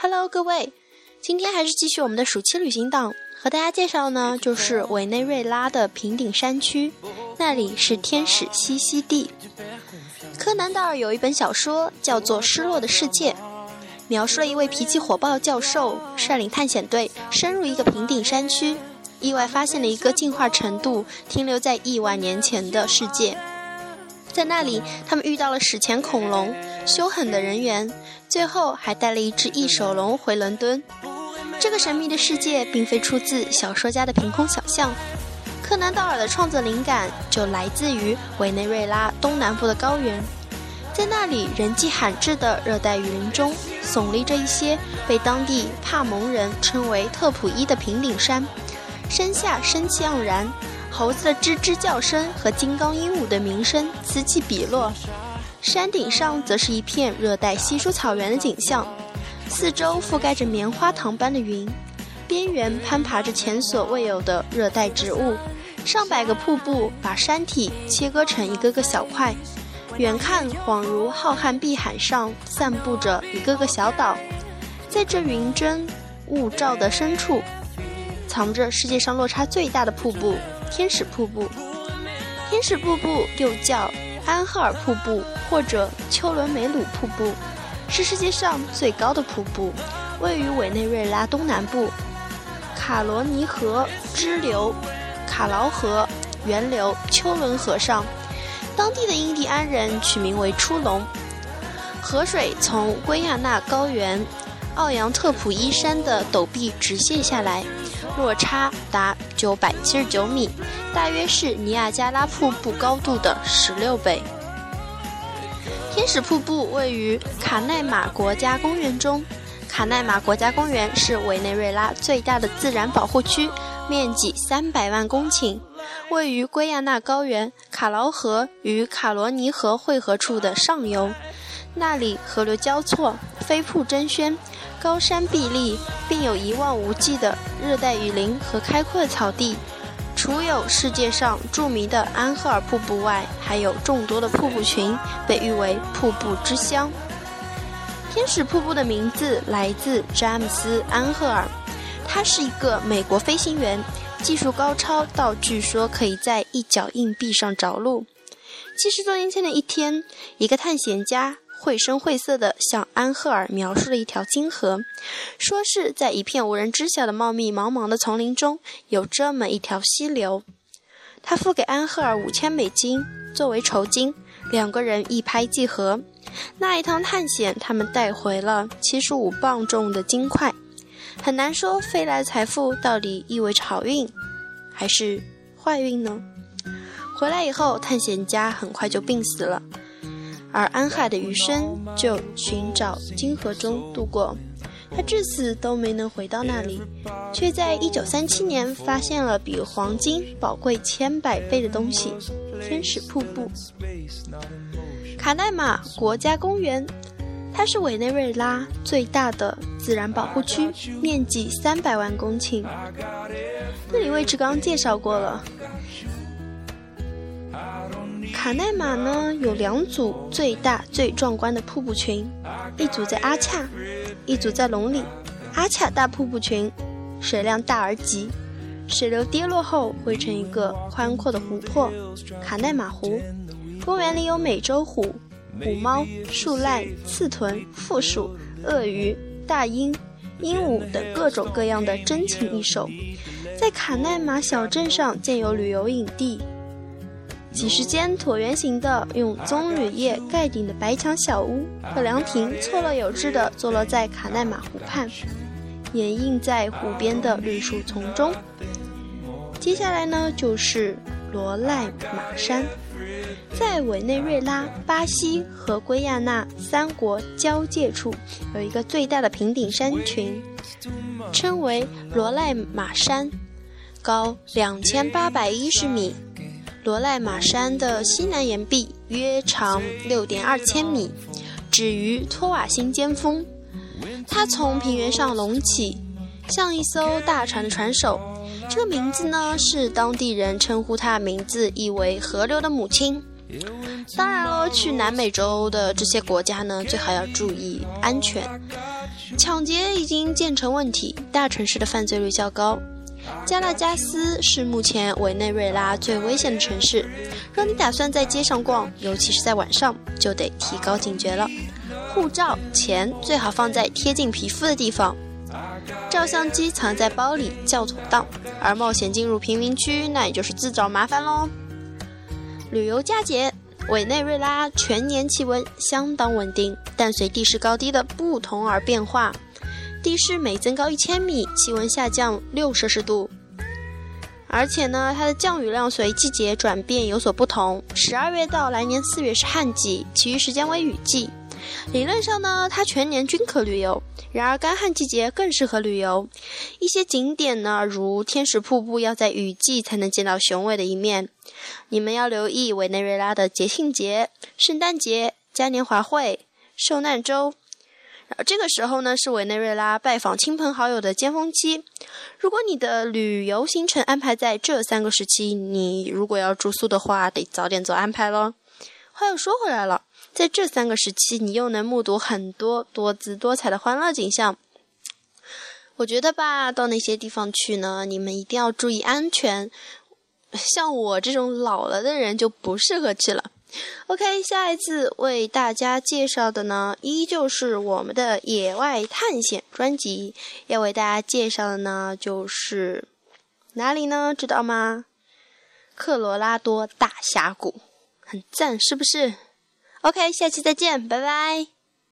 Hello，各位，今天还是继续我们的暑期旅行档，和大家介绍呢，就是委内瑞拉的平顶山区，那里是天使栖息地。柯南道尔有一本小说叫做《失落的世界》，描述了一位脾气火爆的教授率领探险队深入一个平顶山区，意外发现了一个进化程度停留在亿万年前的世界。在那里，他们遇到了史前恐龙、凶狠的人员，最后还带了一只异手龙回伦敦。这个神秘的世界并非出自小说家的凭空想象，柯南道尔的创作灵感就来自于委内瑞拉东南部的高原。在那里人迹罕至的热带雨林中，耸立着一些被当地帕蒙人称为特普伊的平顶山，山下生气盎然。猴子的吱吱叫声和金刚鹦鹉的鸣声此起彼落，山顶上则是一片热带稀疏草原的景象，四周覆盖着棉花糖般的云，边缘攀爬着前所未有的热带植物，上百个瀑布把山体切割成一个个小块，远看恍如浩瀚碧海上散布着一个个小岛，在这云蒸雾罩的深处，藏着世界上落差最大的瀑布。天使瀑布，天使瀑布又叫安赫尔瀑布或者丘伦梅鲁瀑布，是世界上最高的瀑布，位于委内瑞拉东南部，卡罗尼河支流卡劳河源流丘伦河上，当地的印第安人取名为出龙。河水从圭亚那高原奥扬特普伊山的陡壁直泻下来。落差达九百七十九米，大约是尼亚加拉瀑布高度的十六倍。天使瀑布位于卡奈马国家公园中，卡奈马国家公园是委内瑞拉最大的自然保护区，面积三百万公顷，位于圭亚那高原卡劳河与卡罗尼河汇合处的上游，那里河流交错，飞瀑争轩。高山壁立，并有一望无际的热带雨林和开阔的草地。除有世界上著名的安赫尔瀑布外，还有众多的瀑布群，被誉为“瀑布之乡”。天使瀑布的名字来自詹姆斯·安赫尔，他是一个美国飞行员，技术高超到据说可以在一角硬币上着陆。七十多年前的一天，一个探险家。绘声绘色地向安赫尔描述了一条金河，说是在一片无人知晓的茂密茫茫的丛林中有这么一条溪流。他付给安赫尔五千美金作为酬金，两个人一拍即合。那一趟探险，他们带回了七十五磅重的金块。很难说飞来的财富到底意味着好运还是坏运呢？回来以后，探险家很快就病死了。而安海的余生就寻找金河中度过，他至死都没能回到那里，却在一九三七年发现了比黄金宝贵千百倍的东西——天使瀑布。卡奈马国家公园，它是委内瑞拉最大的自然保护区，面积三百万公顷。这里位置刚介绍过了。卡奈马呢有两组最大最壮观的瀑布群，一组在阿恰，一组在龙里。阿恰大瀑布群水量大而急，水流跌落后汇成一个宽阔的湖泊——卡奈马湖。公园里有美洲虎、虎猫、树懒、刺豚、负鼠、鳄鱼、大鹰、鹦鹉等各种各样的珍禽异兽。在卡奈马小镇上建有旅游营地。几十间椭圆形的用棕榈叶盖顶的白墙小屋和凉亭，错落有致地坐落在卡奈马湖畔，掩映在湖边的绿树丛中。接下来呢，就是罗赖马山，在委内瑞拉、巴西和圭亚那三国交界处，有一个最大的平顶山群，称为罗赖马山，高两千八百一十米。罗赖马山的西南岩壁约长六点二千米，止于托瓦辛尖峰。它从平原上隆起，像一艘大船的船首。这个名字呢，是当地人称呼它名字意为“河流的母亲”。当然了，去南美洲的这些国家呢，最好要注意安全。抢劫已经渐成问题，大城市的犯罪率较高。加拉加斯是目前委内瑞拉最危险的城市。若你打算在街上逛，尤其是在晚上，就得提高警觉了。护照、钱最好放在贴近皮肤的地方。照相机藏在包里较妥当。而冒险进入贫民区，那也就是自找麻烦喽。旅游佳节，委内瑞拉全年气温相当稳定，但随地势高低的不同而变化。地势每增高一千米，气温下降六摄氏度。而且呢，它的降雨量随季节转变有所不同。十二月到来年四月是旱季，其余时间为雨季。理论上呢，它全年均可旅游。然而干旱季节更适合旅游。一些景点呢，如天使瀑布，要在雨季才能见到雄伟的一面。你们要留意委内瑞拉的节庆节：圣诞节、嘉年华会、受难周。然后这个时候呢，是委内瑞拉拜访亲朋好友的尖峰期。如果你的旅游行程安排在这三个时期，你如果要住宿的话，得早点做安排喽。话又说回来了，在这三个时期，你又能目睹很多多姿多彩的欢乐景象。我觉得吧，到那些地方去呢，你们一定要注意安全。像我这种老了的人就不适合去了。OK，下一次为大家介绍的呢，依旧是我们的野外探险专辑。要为大家介绍的呢，就是哪里呢？知道吗？克罗拉多大峡谷，很赞，是不是？OK，下期再见，拜拜。